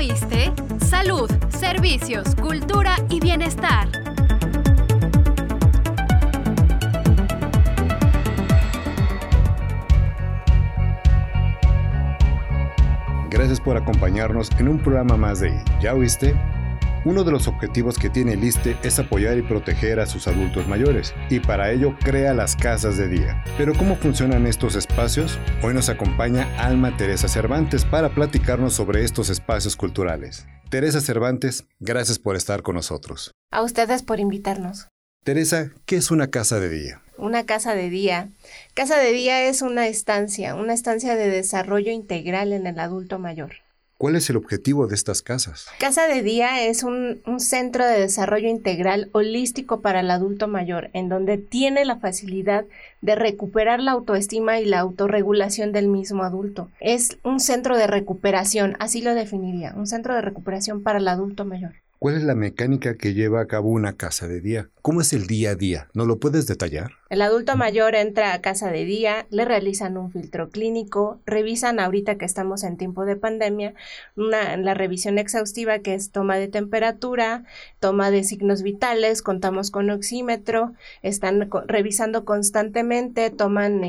oíste? Salud, servicios, cultura y bienestar. Gracias por acompañarnos en un programa más de ¿Ya oíste? Uno de los objetivos que tiene el ISTE es apoyar y proteger a sus adultos mayores, y para ello crea las casas de día. Pero ¿cómo funcionan estos espacios? Hoy nos acompaña Alma Teresa Cervantes para platicarnos sobre estos espacios culturales. Teresa Cervantes, gracias por estar con nosotros. A ustedes por invitarnos. Teresa, ¿qué es una casa de día? Una casa de día. Casa de día es una estancia, una estancia de desarrollo integral en el adulto mayor. ¿Cuál es el objetivo de estas casas? Casa de Día es un, centro de desarrollo integral holístico para el adulto mayor, en donde tiene la facilidad de recuperar la autoestima y la autorregulación del mismo adulto. Es un centro de recuperación, así lo definiría, un centro de recuperación para el adulto mayor. ¿Cuál es la mecánica que lleva a cabo una casa de día? ¿Cómo es el día a día? ¿No lo puedes detallar? El adulto mayor entra a casa de día, le realizan un filtro clínico, revisan ahorita que estamos en tiempo de pandemia, una, la revisión exhaustiva que es toma de temperatura, toma de signos vitales, contamos con oxímetro, están revisando constantemente, toman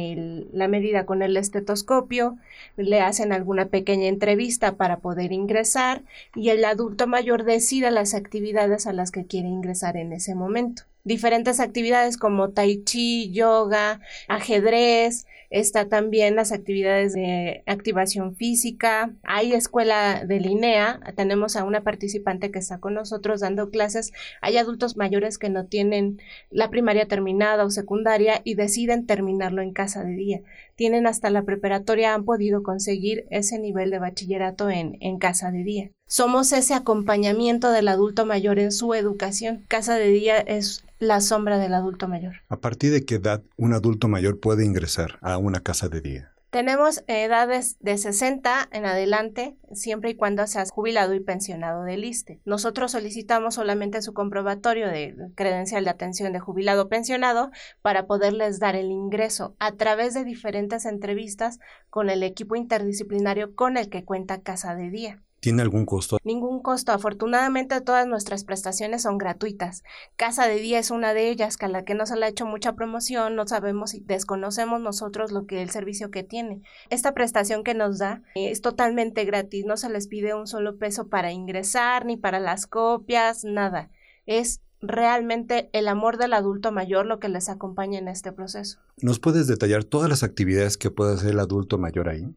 la medida con el estetoscopio, le hacen alguna pequeña entrevista para poder ingresar y el adulto mayor decide las actividades a las que quiere ingresar en ese momento diferentes actividades como tai chi, yoga, ajedrez, está también las actividades de activación física, hay escuela de Linea, tenemos a una participante que está con nosotros dando clases, hay adultos mayores que no tienen la primaria terminada o secundaria y deciden terminarlo en casa de día. Tienen hasta la preparatoria, han podido conseguir ese nivel de bachillerato en, en casa de día. Somos ese acompañamiento del adulto mayor en su educación. Casa de día es la sombra del adulto mayor. ¿A partir de qué edad un adulto mayor puede ingresar a una casa de día? Tenemos edades de 60 en adelante, siempre y cuando seas jubilado y pensionado del ISTE. Nosotros solicitamos solamente su comprobatorio de credencial de atención de jubilado o pensionado para poderles dar el ingreso a través de diferentes entrevistas con el equipo interdisciplinario con el que cuenta Casa de Día. ¿Tiene algún costo? Ningún costo. Afortunadamente todas nuestras prestaciones son gratuitas. Casa de Día es una de ellas, que a la que no se le ha hecho mucha promoción, no sabemos y desconocemos nosotros lo que el servicio que tiene. Esta prestación que nos da es totalmente gratis, no se les pide un solo peso para ingresar, ni para las copias, nada. Es realmente el amor del adulto mayor lo que les acompaña en este proceso. ¿Nos puedes detallar todas las actividades que puede hacer el adulto mayor ahí?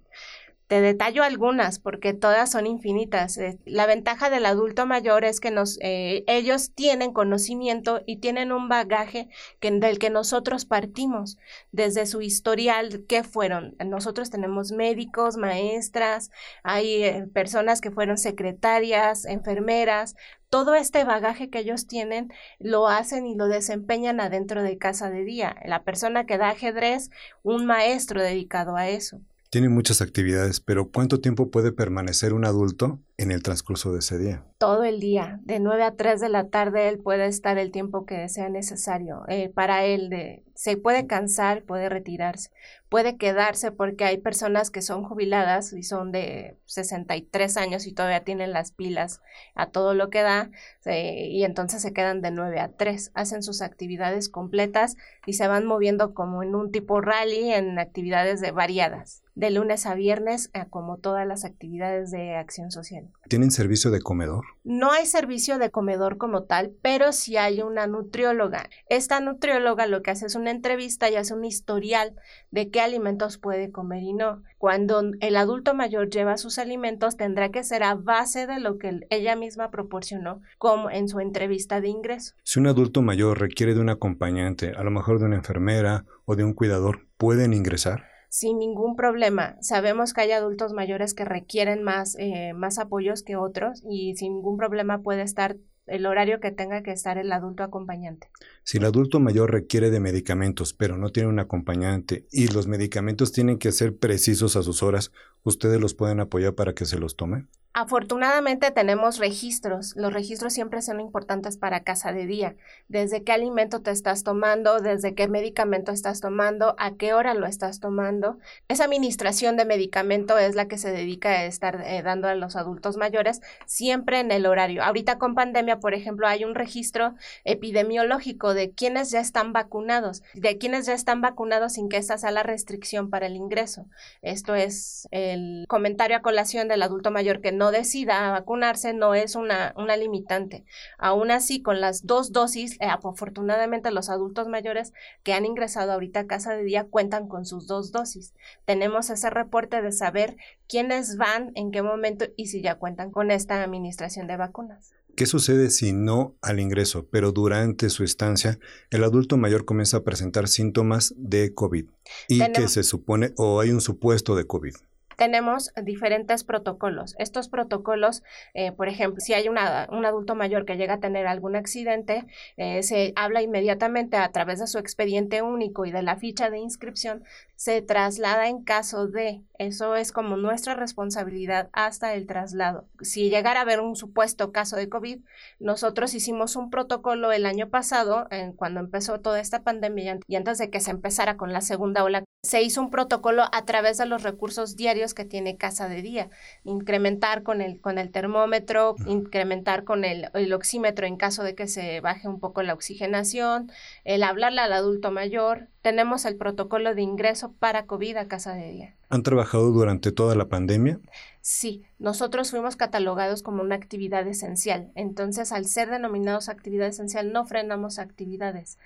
Te detallo algunas porque todas son infinitas. Eh, la ventaja del adulto mayor es que nos, eh, ellos tienen conocimiento y tienen un bagaje que, del que nosotros partimos desde su historial. ¿Qué fueron? Nosotros tenemos médicos, maestras, hay eh, personas que fueron secretarias, enfermeras. Todo este bagaje que ellos tienen lo hacen y lo desempeñan adentro de casa de día. La persona que da ajedrez, un maestro dedicado a eso. Tiene muchas actividades, pero ¿cuánto tiempo puede permanecer un adulto en el transcurso de ese día? Todo el día, de 9 a 3 de la tarde, él puede estar el tiempo que sea necesario. Eh, para él, de, se puede cansar, puede retirarse, puede quedarse porque hay personas que son jubiladas y son de 63 años y todavía tienen las pilas a todo lo que da y entonces se quedan de 9 a 3, hacen sus actividades completas y se van moviendo como en un tipo rally en actividades de variadas de lunes a viernes, como todas las actividades de acción social. ¿Tienen servicio de comedor? No hay servicio de comedor como tal, pero sí hay una nutrióloga. Esta nutrióloga lo que hace es una entrevista y hace un historial de qué alimentos puede comer y no. Cuando el adulto mayor lleva sus alimentos, tendrá que ser a base de lo que ella misma proporcionó como en su entrevista de ingreso. Si un adulto mayor requiere de un acompañante, a lo mejor de una enfermera o de un cuidador, ¿pueden ingresar? Sin ningún problema. Sabemos que hay adultos mayores que requieren más, eh, más apoyos que otros y sin ningún problema puede estar el horario que tenga que estar el adulto acompañante. Si el adulto mayor requiere de medicamentos, pero no tiene un acompañante y los medicamentos tienen que ser precisos a sus horas, ¿ustedes los pueden apoyar para que se los tomen? Afortunadamente tenemos registros. Los registros siempre son importantes para casa de día. Desde qué alimento te estás tomando, desde qué medicamento estás tomando, a qué hora lo estás tomando. Esa administración de medicamento es la que se dedica a estar eh, dando a los adultos mayores siempre en el horario. Ahorita con pandemia, por ejemplo, hay un registro epidemiológico de quienes ya están vacunados, de quienes ya están vacunados sin que esta sea la restricción para el ingreso. Esto es el comentario a colación del adulto mayor que no no decida vacunarse no es una, una limitante. Aún así, con las dos dosis, eh, afortunadamente los adultos mayores que han ingresado ahorita a casa de día cuentan con sus dos dosis. Tenemos ese reporte de saber quiénes van, en qué momento y si ya cuentan con esta administración de vacunas. ¿Qué sucede si no al ingreso, pero durante su estancia, el adulto mayor comienza a presentar síntomas de COVID y que se supone o hay un supuesto de COVID? Tenemos diferentes protocolos. Estos protocolos, eh, por ejemplo, si hay una, un adulto mayor que llega a tener algún accidente, eh, se habla inmediatamente a través de su expediente único y de la ficha de inscripción, se traslada en caso de, eso es como nuestra responsabilidad hasta el traslado. Si llegara a haber un supuesto caso de COVID, nosotros hicimos un protocolo el año pasado, cuando empezó toda esta pandemia y antes de que se empezara con la segunda ola, se hizo un protocolo a través de los recursos diarios que tiene Casa de Día, incrementar con el, con el termómetro, incrementar con el, el oxímetro en caso de que se baje un poco la oxigenación, el hablarle al adulto mayor, tenemos el protocolo de ingreso para COVID a casa de día. ¿Han trabajado durante toda la pandemia? Sí, nosotros fuimos catalogados como una actividad esencial. Entonces, al ser denominados actividad esencial, no frenamos actividades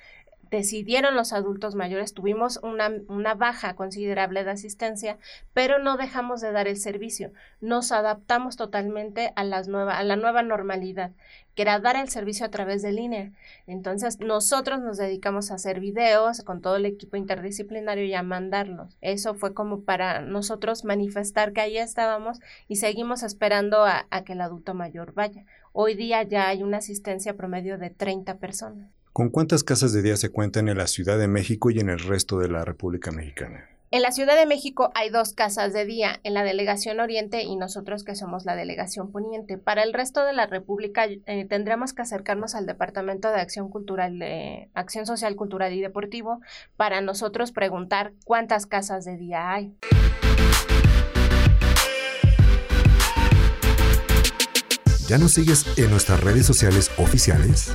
decidieron los adultos mayores, tuvimos una, baja considerable de asistencia, pero no dejamos de dar el servicio. Nos adaptamos totalmente a, las nueva, a la nueva normalidad, que era dar el servicio a través de línea. Entonces, nosotros nos dedicamos a hacer videos con todo el equipo interdisciplinario y a mandarlos. Eso fue como para nosotros manifestar que ahí estábamos y seguimos esperando a, a que el adulto mayor vaya. Hoy día ya hay una asistencia promedio de 30 personas. ¿Con cuántas casas de día se cuentan en la Ciudad de México y en el resto de la República Mexicana? En la Ciudad de México hay dos casas de día, en la Delegación Oriente y nosotros que somos la Delegación Poniente. Para el resto de la República eh, tendremos que acercarnos al Departamento de Acción Cultural, de Acción Social, Cultural y Deportivo para nosotros preguntar cuántas casas de día hay. ¿Ya nos sigues en nuestras redes sociales oficiales?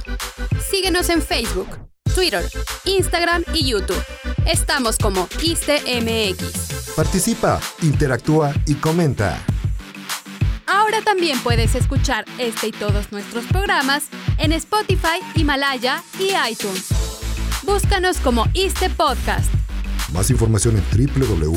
Síguenos en Facebook, Twitter, Instagram y YouTube. Estamos como ISTMX. Participa, interactúa y comenta. Ahora también puedes escuchar este y todos nuestros programas en Spotify, Himalaya y iTunes. Búscanos como ISTE Podcast. Más información en www.go.mx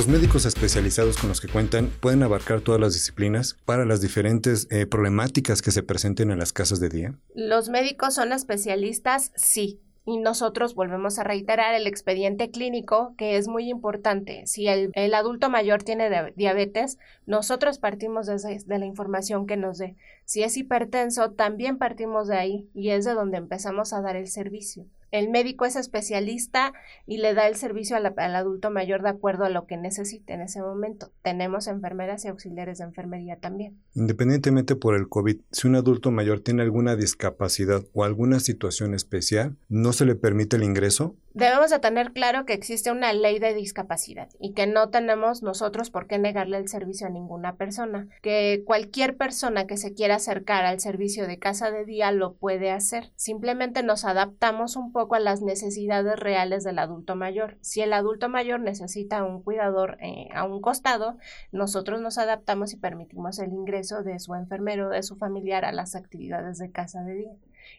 Los médicos especializados con los que cuentan pueden abarcar todas las disciplinas para las diferentes eh, problemáticas que se presenten en las casas de día. Los médicos son especialistas, sí, y nosotros volvemos a reiterar el expediente clínico, que es muy importante. Si el, adulto mayor tiene diabetes, nosotros partimos de, la información que nos dé. Si es hipertenso, también partimos de ahí y es de donde empezamos a dar el servicio el médico es especialista y le da el servicio al adulto mayor de acuerdo a lo que necesite en ese momento. Tenemos enfermeras y auxiliares de enfermería también. Independientemente por el COVID, si un adulto mayor tiene alguna discapacidad o alguna situación especial, ¿no se le permite el ingreso? Debemos de tener claro que existe una ley de discapacidad y que no tenemos nosotros por qué negarle el servicio a ninguna persona, que cualquier persona que se quiera acercar al servicio de casa de día lo puede hacer. Simplemente nos adaptamos un poco a las necesidades reales del adulto mayor. Si el adulto mayor necesita un cuidador eh, a un costado, nosotros nos adaptamos y permitimos el ingreso de su enfermero de su familiar a las actividades de casa de día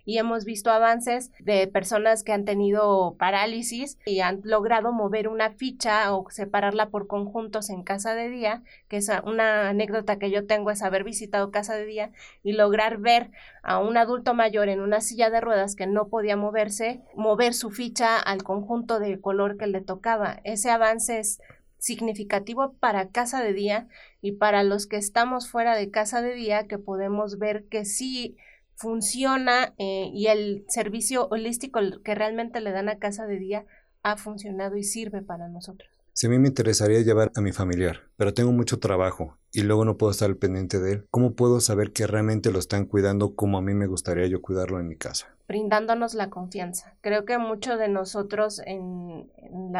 y hemos visto avances de personas que han tenido parálisis y han logrado mover una ficha o separarla por conjuntos en casa de día, que es una anécdota que yo tengo es haber visitado casa de día y lograr ver a un adulto mayor en una silla de ruedas que no podía moverse, mover su ficha al conjunto de color que le tocaba. Ese avance es significativo para casa de día y para los que estamos fuera de casa de día que podemos ver que sí funciona eh, y el servicio holístico que realmente le dan a casa de día ha funcionado y sirve para nosotros. Si a mí me interesaría llevar a mi familiar, pero tengo mucho trabajo y luego no puedo estar al pendiente de él, ¿cómo puedo saber que realmente lo están cuidando como a mí me gustaría yo cuidarlo en mi casa? Brindándonos la confianza. Creo que mucho de nosotros en,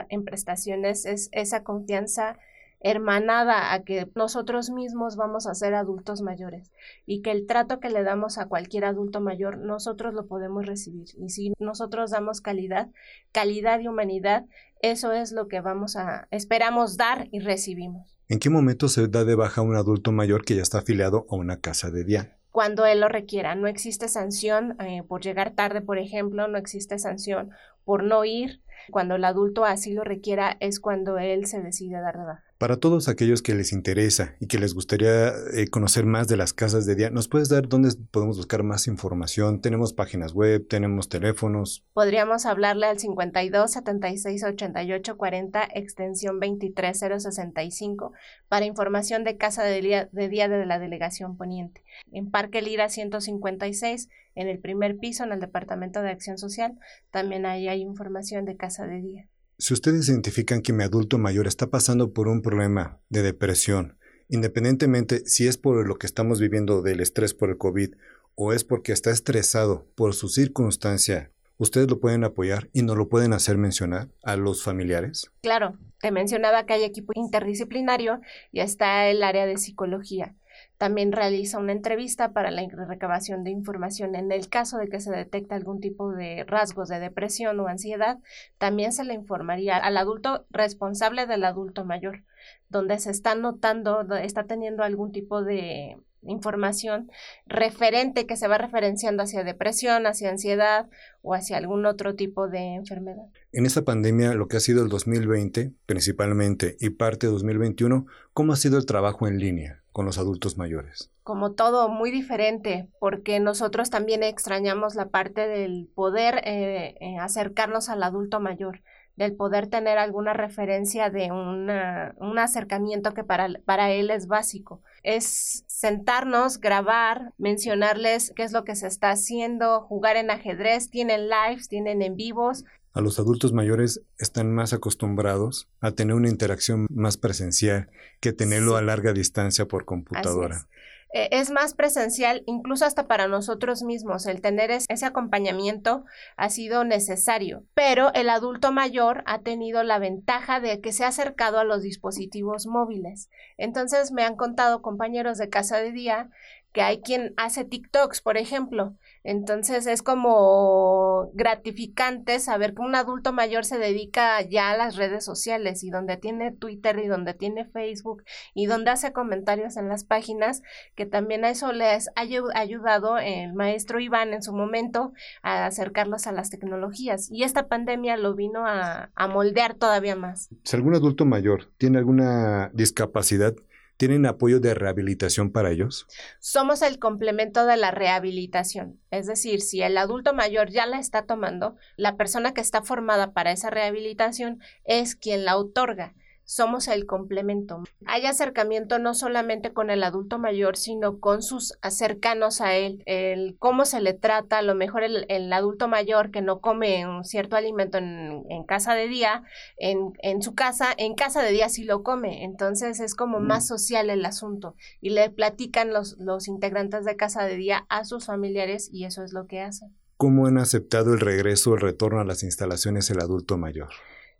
en prestaciones es esa confianza hermanada a que nosotros mismos vamos a ser adultos mayores y que el trato que le damos a cualquier adulto mayor nosotros lo podemos recibir y si nosotros damos calidad, calidad y humanidad, eso es lo que vamos a esperamos dar y recibimos. ¿En qué momento se da de baja a un adulto mayor que ya está afiliado a una casa de día? Cuando él lo requiera. No existe sanción eh, por llegar tarde, por ejemplo, no existe sanción por no ir. Cuando el adulto así lo requiera es cuando él se decide dar de baja. Para todos aquellos que les interesa y que les gustaría eh, conocer más de las casas de día, ¿nos puedes dar dónde podemos buscar más información? Tenemos páginas web, tenemos teléfonos. Podríamos hablarle al 52 76 88 40 extensión 23065 para información de casa de día, de día de la delegación poniente. En Parque Lira 156, en el primer piso, en el Departamento de Acción Social, también ahí hay información de casa de día. Si ustedes identifican que mi adulto mayor está pasando por un problema de depresión, independientemente si es por lo que estamos viviendo del estrés por el COVID o es porque está estresado por su circunstancia, ¿ustedes lo pueden apoyar y no lo pueden hacer mencionar a los familiares? Claro, te mencionaba que hay equipo interdisciplinario y está el área de psicología. También realiza una entrevista para la recabación de información. En el caso de que se detecte algún tipo de rasgos de depresión o ansiedad, también se le informaría al adulto responsable del adulto mayor, donde se está notando, está teniendo algún tipo de información referente que se va referenciando hacia depresión, hacia ansiedad o hacia algún otro tipo de enfermedad. En esta pandemia, lo que ha sido el 2020 principalmente y parte de 2021, ¿cómo ha sido el trabajo en línea con los adultos mayores? Como todo, muy diferente, porque nosotros también extrañamos la parte del poder eh, eh, acercarnos al adulto mayor del poder tener alguna referencia de un acercamiento que para él es básico. Es sentarnos, grabar, mencionarles qué es lo que se está haciendo, jugar en ajedrez, tienen lives, tienen en vivos. A los adultos mayores están más acostumbrados a tener una interacción más presencial que tenerlo a larga distancia por computadora. Eh, es más presencial, incluso hasta para nosotros mismos. El tener ese acompañamiento ha sido necesario, pero el adulto mayor ha tenido la ventaja de que se ha acercado a los dispositivos móviles. Entonces me han contado compañeros de casa de día que hay quien hace TikToks, por ejemplo. Entonces es como gratificante saber que un adulto mayor se dedica ya a las redes sociales y donde tiene Twitter y donde tiene Facebook y donde hace comentarios en las páginas, que también a eso les ha ayudado el maestro Iván en su momento a acercarlos a las tecnologías. Y esta pandemia lo vino a, a moldear todavía más. Si algún adulto mayor tiene alguna discapacidad, ¿Tienen apoyo de rehabilitación para ellos? Somos el complemento de la rehabilitación. Es decir, si el adulto mayor ya la está tomando, la persona que está formada para esa rehabilitación es quien la otorga somos el complemento. Hay acercamiento no solamente con el adulto mayor, sino con sus cercanos a él, el cómo se le trata, a lo mejor el, adulto mayor que no come un cierto alimento en, casa de día, en, en, su casa, en casa de día sí lo come, entonces es como mm. más social el asunto y le platican los, los integrantes de casa de día a sus familiares y eso es lo que hacen. ¿Cómo han aceptado el regreso o el retorno a las instalaciones el adulto mayor?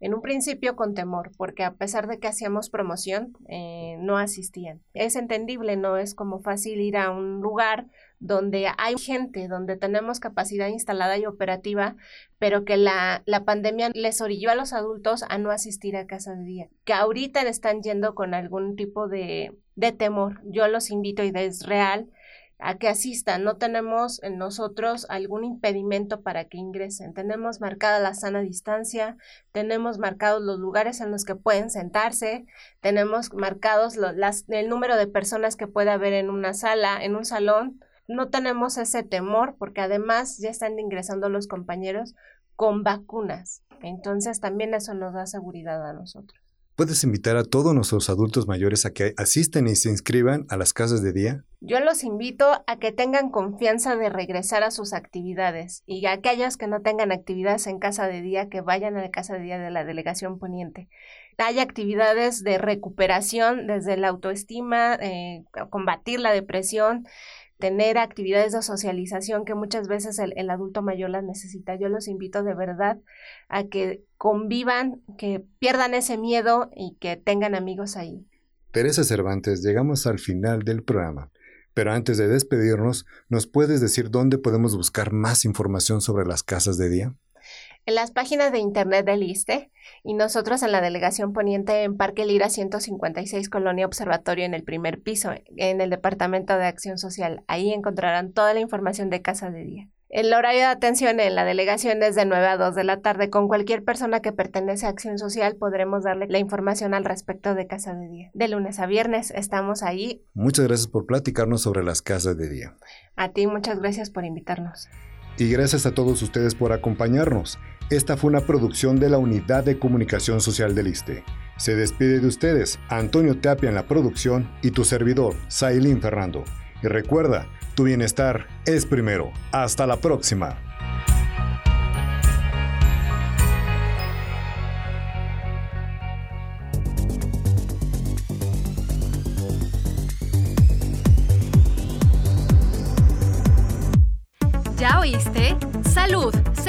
En un principio con temor, porque a pesar de que hacíamos promoción, eh, no asistían. Es entendible, no es como fácil ir a un lugar donde hay gente, donde tenemos capacidad instalada y operativa, pero que la, la pandemia les orilló a los adultos a no asistir a casa de día, que ahorita están yendo con algún tipo de, de temor. Yo los invito y es real a que asistan. No tenemos en nosotros algún impedimento para que ingresen. Tenemos marcada la sana distancia, tenemos marcados los lugares en los que pueden sentarse, tenemos marcados el número de personas que puede haber en una sala, en un salón. No tenemos ese temor porque además ya están ingresando los compañeros con vacunas. Entonces también eso nos da seguridad a nosotros. ¿Puedes invitar a todos nuestros adultos mayores a que asisten y se inscriban a las casas de día? Yo los invito a que tengan confianza de regresar a sus actividades y a aquellos que no tengan actividades en casa de día, que vayan a la casa de día de la delegación poniente. Hay actividades de recuperación desde la autoestima, eh, combatir la depresión, tener actividades de socialización que muchas veces el, adulto mayor las necesita. Yo los invito de verdad a que convivan, que pierdan ese miedo y que tengan amigos ahí. Teresa Cervantes, llegamos al final del programa. Pero antes de despedirnos, ¿nos puedes decir dónde podemos buscar más información sobre las casas de día? En las páginas de internet del ISTE y nosotros en la delegación poniente en Parque Lira 156 Colonia Observatorio en el primer piso, en el Departamento de Acción Social. Ahí encontrarán toda la información de Casa de Día. El horario de atención en la delegación es de 9 a 2 de la tarde. Con cualquier persona que pertenece a Acción Social podremos darle la información al respecto de Casa de Día. De lunes a viernes estamos ahí. Muchas gracias por platicarnos sobre las casas de día. A ti muchas gracias por invitarnos. Y gracias a todos ustedes por acompañarnos. Esta fue una producción de la Unidad de Comunicación Social del ISTE. Se despide de ustedes Antonio Tapia en la producción y tu servidor, Sailín Fernando. Y recuerda, tu bienestar es primero. Hasta la próxima.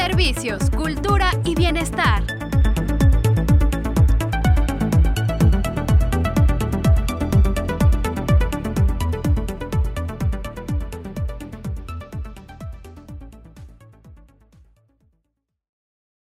Servicios, cultura y bienestar.